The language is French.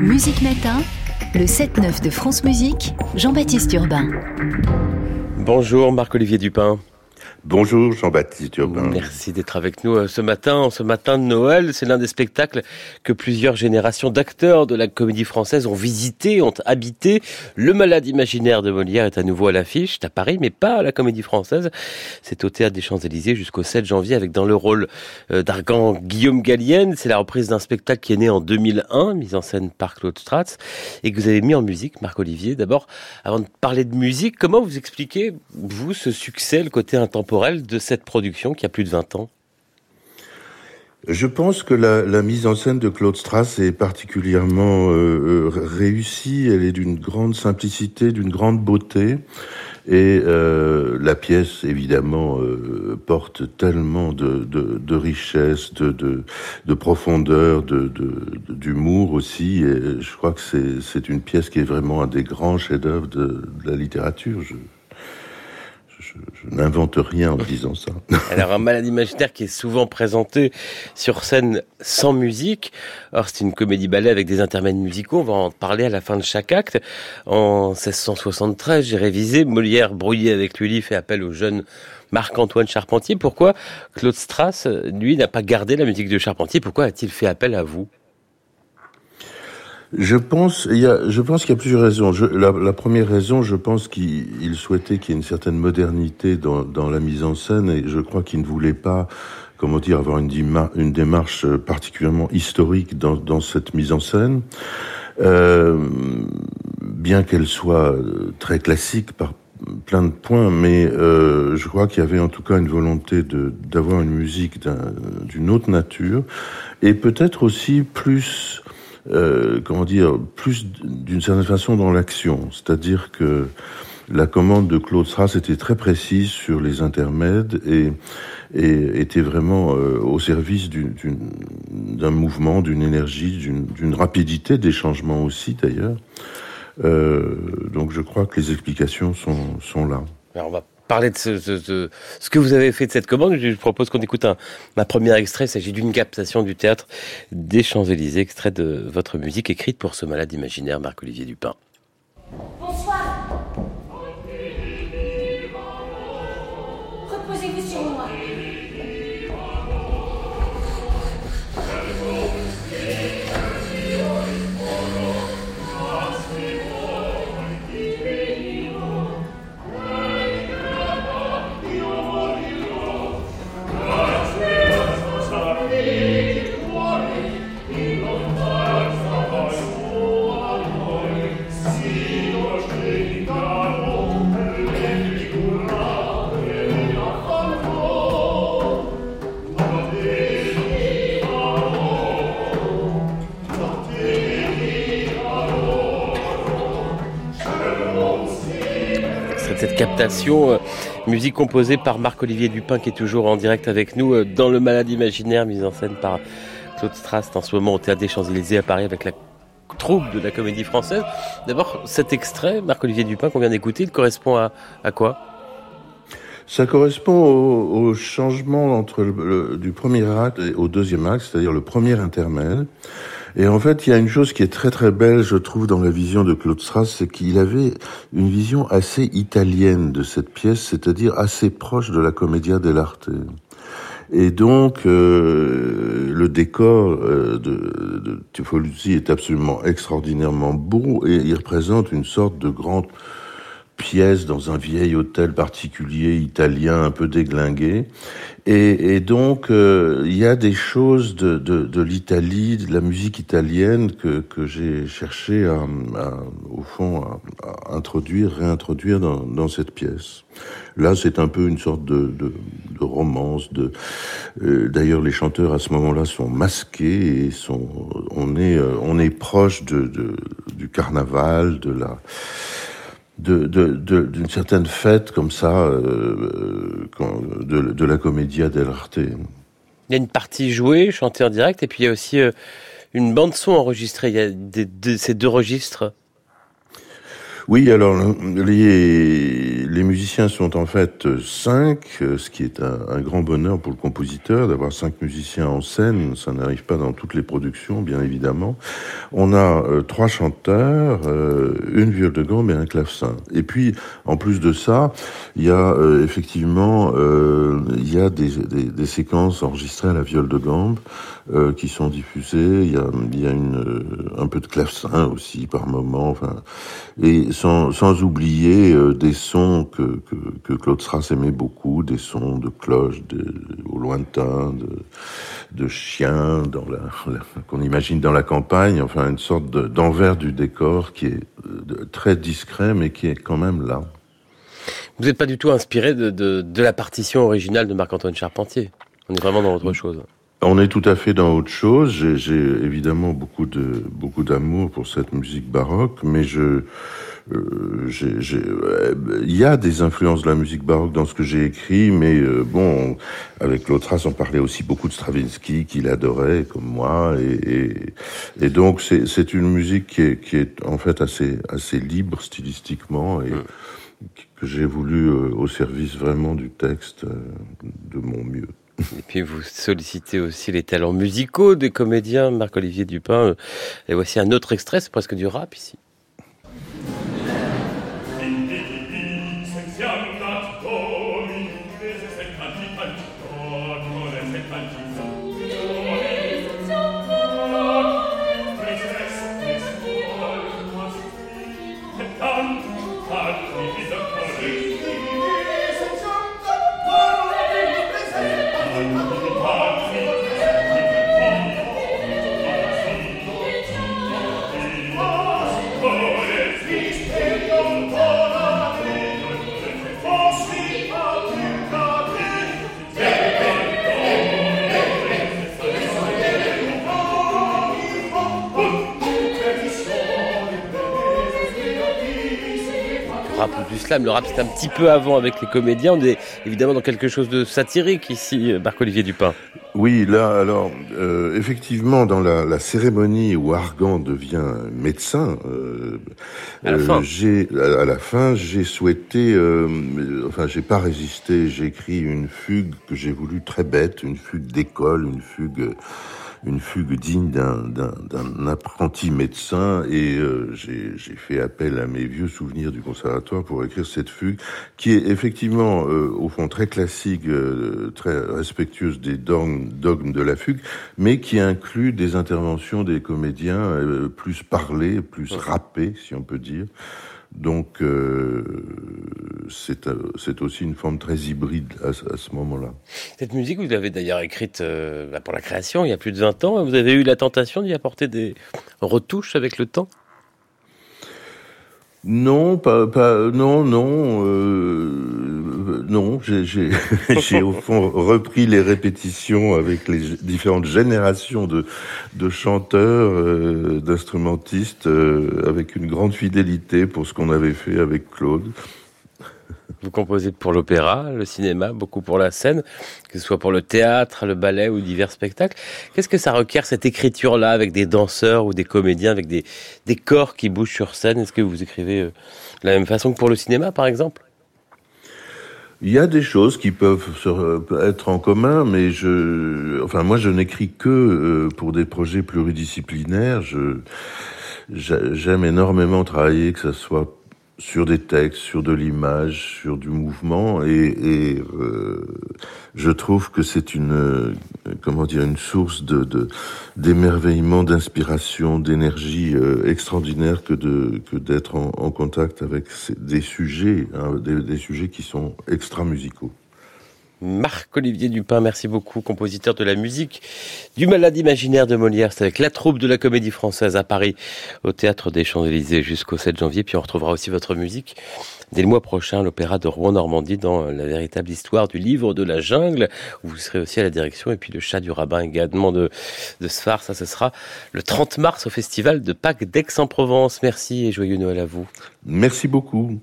Musique Matin, le 7-9 de France Musique, Jean-Baptiste Urbain. Bonjour Marc-Olivier Dupin. Bonjour Jean-Baptiste Urbain. Merci d'être avec nous euh, ce matin. Ce matin de Noël, c'est l'un des spectacles que plusieurs générations d'acteurs de la comédie française ont visité, ont habité. Le Malade imaginaire de Molière est à nouveau à l'affiche, à Paris, mais pas à la comédie française. C'est au Théâtre des Champs-Élysées jusqu'au 7 janvier avec dans le rôle euh, d'Argan Guillaume Gallienne. C'est la reprise d'un spectacle qui est né en 2001, mise en scène par Claude Stratz, et que vous avez mis en musique, Marc-Olivier. D'abord, avant de parler de musique, comment vous expliquez, vous, ce succès, le côté intemporel de cette production qui a plus de 20 ans je pense que la, mise en scène de Claude Strass est particulièrement euh, euh réussie. Elle est d'une grande simplicité, d'une grande beauté. Et euh, la pièce, évidemment, porte tellement de, richesse, de, de, de profondeur, de, d'humour aussi. Et je crois que c'est, une pièce qui est vraiment un des grands chefs-d'œuvre de, la littérature. Je, n'invente rien en disant ça. Alors, un malade imaginaire qui est souvent présenté sur scène sans musique. Or, c'est une comédie-ballet avec des intermèdes musicaux. On va en parler à la fin de chaque acte. En 1673, j'ai révisé. Molière, brouillé avec Lully, fait appel au jeune Marc-Antoine Charpentier. Pourquoi Claude Strass, lui, n'a pas gardé la musique de Charpentier? Pourquoi a-t-il fait appel à vous? Je pense, il y a, je pense qu'il y a plusieurs raisons. Je, la, la, première raison, je pense qu'il souhaitait qu'il y ait une certaine modernité dans, dans, la mise en scène, et je crois qu'il ne voulait pas, comment dire, avoir une, démarche particulièrement historique dans, dans cette mise en scène, euh, bien qu'elle soit très classique par plein de points, mais euh, je crois qu'il y avait en tout cas une volonté de d'avoir une musique d'une autre nature, et peut-être aussi plus euh, comment dire, plus d'une certaine façon dans l'action. C'est-à-dire que la commande de Claude Strass était très précise sur les intermèdes et, était vraiment euh, au service d'un mouvement, d'une énergie, d'une rapidité des changements aussi d'ailleurs. Euh, donc je crois que les explications sont, sont là. On va parler de ce, que vous avez fait de cette commande. Je propose qu'on écoute un, ma première extrait. Il s'agit d'une captation du théâtre des Champs-Élysées, extrait de votre musique écrite pour ce malade imaginaire, Marc-Olivier Dupin. Cette captation. Euh, musique composée par Marc-Olivier Dupin qui est toujours en direct avec nous euh, dans Le Malade Imaginaire, mise en scène par Claude Strast en ce moment au Théâtre des Champs-Élysées à Paris avec la troupe de la comédie française. D'abord, cet extrait, Marc-Olivier Dupin qu'on vient d'écouter, il correspond à, à quoi? Ça correspond au, changement entre le, du premier acte et au deuxième acte, c'est-à-dire le premier intermède. Et en fait, il y a une chose qui est très très belle, je trouve, dans la vision de Claude Strauss, c'est qu'il avait une vision assez italienne de cette pièce, c'est-à-dire assez proche de la commedia dell'arte. Et donc, euh, le décor euh, de, de est absolument extraordinairement beau et il représente une sorte de grande pièce dans un vieil hôtel particulier italien un peu déglingué. Et, et donc, euh, il y a des choses de, de, de l'Italie, de la musique italienne que, que j'ai cherché à, à, au fond à, introduire, réintroduire dans, dans cette pièce. Là, c'est un peu une sorte de, de, de romance. De, euh, D'ailleurs, les chanteurs à ce moment-là sont masqués et sont, on est, euh, on est proche de, de, du carnaval, de la d'une certaine fête comme ça euh, de, la commedia dell'arte. Il y a une partie jouée, chantée en direct, et puis il y a aussi euh, une bande son enregistrée. Il y a ces deux registres. Oui, alors les, les musiciens sont en fait cinq, ce qui est un, grand bonheur pour le compositeur d'avoir cinq musiciens en scène. Ça n'arrive pas dans toutes les productions, bien évidemment. On a euh, trois chanteurs, euh, une viole de gambe et un clavecin. Et puis, en plus de ça, il y a euh, effectivement, il y a des, des, des, séquences enregistrées à la viole de gambe qui sont diffusées. Il y a, il y a une, un peu de clavecin aussi par moment. Enfin, sans, sans oublier des sons que, que, que, Claude Strass aimait beaucoup, des sons de cloches de, au lointain, de, de chiens dans la, qu'on imagine dans la campagne. Enfin, une sorte d'envers du décor qui est très discret, mais qui est quand même là. Vous n'êtes pas du tout inspiré de, de, de la partition originale de Marc-Antoine Charpentier. On est vraiment dans autre chose. On est tout à fait dans autre chose. J'ai évidemment beaucoup de beaucoup d'amour pour cette musique baroque, mais je euh, euh, il y a des influences de la musique baroque dans ce que j'ai écrit, mais euh, bon, avec l'autre on parlait aussi beaucoup de Stravinsky, qu'il adorait, comme moi, et, et, et donc c'est une musique qui est, qui est, en fait assez, assez libre stylistiquement et que j'ai voulu au service vraiment du texte de mon mieux. Et puis vous sollicitez aussi les talents musicaux des comédiens, Marc-Olivier Dupin. Et voici un autre extrait, c'est presque du rap ici. Rap ou du slam. Le rap, c'est un petit peu avant avec les comédiens. On est évidemment dans quelque chose de satirique ici, Marc-Olivier Dupin. Oui, là, alors, euh, effectivement, dans la, la, cérémonie où Argan devient médecin, euh, à, la fin. Euh, j'ai, à, la fin, j'ai souhaité, euh, enfin, j'ai pas résisté, j'ai écrit une fugue que j'ai voulu très bête, une fugue d'école, une fugue une fugue digne d'un apprenti médecin et euh, j'ai fait appel à mes vieux souvenirs du conservatoire pour écrire cette fugue qui est effectivement euh, au fond très classique, euh, très respectueuse des dogmes, dogmes, de la fugue, mais qui inclut des interventions des comédiens plus parlées, plus rappées, si on peut dire. Donc euh, euh, c'est aussi une forme très hybride à, ce moment-là. Cette musique, vous l'avez d'ailleurs écrite euh, bah, pour la création il y a plus de 20 ans. Vous avez eu la tentation d'y apporter des retouches avec le temps? Non, pas, pas, non, non, non. J'ai au fond repris les répétitions avec les différentes générations de, de chanteurs, euh, d'instrumentistes, euh, avec une grande fidélité pour ce qu'on avait fait avec Claude. Vous composez pour l'opéra, le cinéma, beaucoup pour la scène, que ce soit pour le théâtre, le ballet ou divers spectacles. Qu'est-ce que ça requiert cette écriture-là avec des danseurs ou des comédiens, avec des, des corps qui bougent sur scène? Est-ce que vous écrivez euh, de la même façon que pour le cinéma, par exemple? Il y a des choses qui peuvent être en commun, mais je, enfin moi je n'écris que euh, pour des projets pluridisciplinaires. Je j'aime énormément travailler, que ce soit sur des textes, sur de l'image, sur du mouvement, et, et euh, je trouve que c'est une comment dire une source de d'émerveillement, d'inspiration, d'énergie euh, extraordinaire que de que d'être en, en, contact avec des sujets, hein, des, des sujets qui sont extra musicaux. Marc-Olivier Dupin, merci beaucoup, compositeur de la musique du Malade imaginaire de Molière. C'est avec la troupe de la Comédie Française à Paris, au Théâtre des Champs-Élysées jusqu'au 7 janvier. Puis on retrouvera aussi votre musique dès le mois prochain, l'Opéra de Rouen-Normandie dans la véritable histoire du livre de la jungle, où vous serez aussi à la direction. Et puis le chat du rabbin également de, de Sfar, ça ce sera le 30 mars au Festival de Pâques d'Aix-en-Provence. Merci et joyeux Noël à vous. Merci beaucoup.